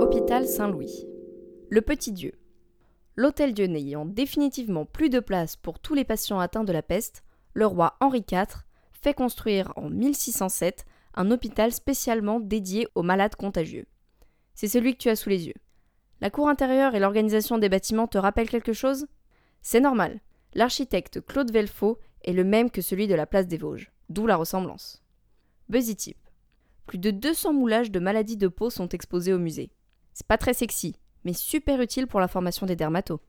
Hôpital Saint-Louis. Le Petit Dieu. L'Hôtel Dieu n'ayant définitivement plus de place pour tous les patients atteints de la peste, le roi Henri IV fait construire en 1607 un hôpital spécialement dédié aux malades contagieux. C'est celui que tu as sous les yeux. La cour intérieure et l'organisation des bâtiments te rappellent quelque chose? C'est normal. L'architecte Claude Velfaux est le même que celui de la place des Vosges, d'où la ressemblance. Buzzy Plus de 200 moulages de maladies de peau sont exposés au musée. C'est pas très sexy, mais super utile pour la formation des dermatos.